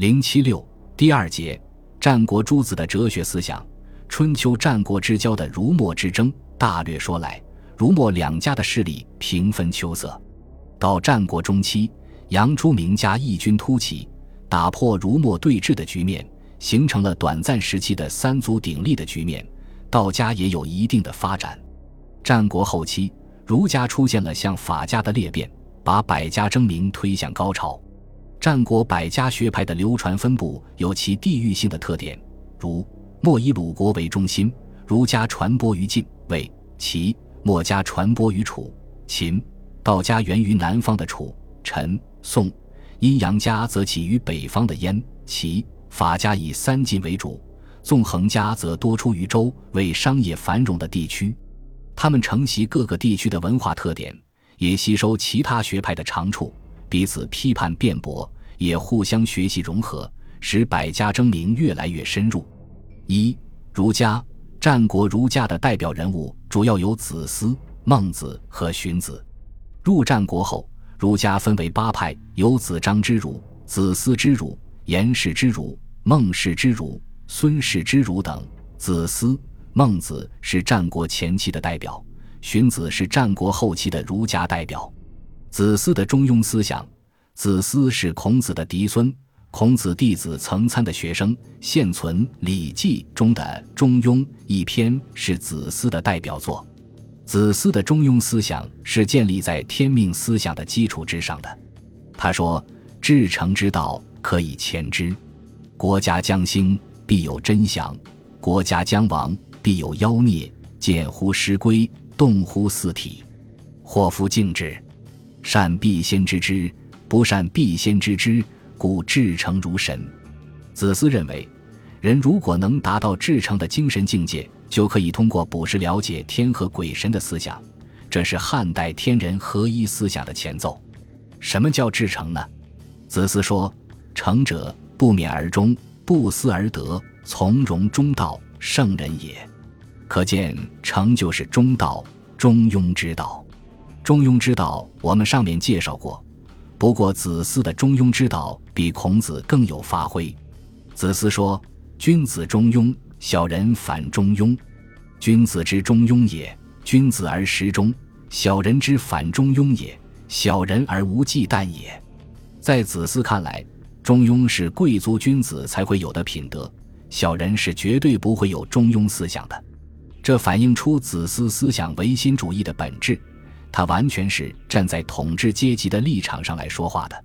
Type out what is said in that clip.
零七六第二节，战国诸子的哲学思想。春秋战国之交的儒墨之争，大略说来，儒墨两家的势力平分秋色。到战国中期，杨朱名家异军突起，打破儒墨对峙的局面，形成了短暂时期的三足鼎立的局面。道家也有一定的发展。战国后期，儒家出现了向法家的裂变，把百家争鸣推向高潮。战国百家学派的流传分布有其地域性的特点，如。墨以鲁国为中心，儒家传播于晋、魏、齐；墨家传播于楚、秦；道家源于南方的楚、陈、宋；阴阳家则起于北方的燕、齐；法家以三晋为主；纵横家则多出于周为商业繁荣的地区。他们承袭各个地区的文化特点，也吸收其他学派的长处，彼此批判辩驳，也互相学习融合，使百家争鸣越来越深入。一儒家，战国儒家的代表人物主要有子思、孟子和荀子。入战国后，儒家分为八派，有子张之儒、子思之儒、颜氏之儒、孟氏之儒、孙氏之儒等。子思、孟子是战国前期的代表，荀子是战国后期的儒家代表。子思的中庸思想，子思是孔子的嫡孙。孔子弟子曾参的学生，现存《礼记》中的《中庸》一篇是子思的代表作。子思的中庸思想是建立在天命思想的基础之上的。他说：“至诚之道，可以前之。国家将兴，必有真祥；国家将亡，必有妖孽。见乎师归，动乎四体。祸福敬之，善必先知之，不善必先知之。”故至诚如神，子思认为，人如果能达到至诚的精神境界，就可以通过卜筮了解天和鬼神的思想，这是汉代天人合一思想的前奏。什么叫至诚呢？子思说：“诚者，不勉而终，不思而得，从容中道，圣人也。”可见，诚就是中道，中庸之道。中庸之道，我们上面介绍过。不过，子思的中庸之道比孔子更有发挥。子思说：“君子中庸，小人反中庸。君子之中庸也，君子而时中；小人之反中庸也，小人而无忌惮也。”在子思看来，中庸是贵族君子才会有的品德，小人是绝对不会有中庸思想的。这反映出子思思想唯心主义的本质。他完全是站在统治阶级的立场上来说话的。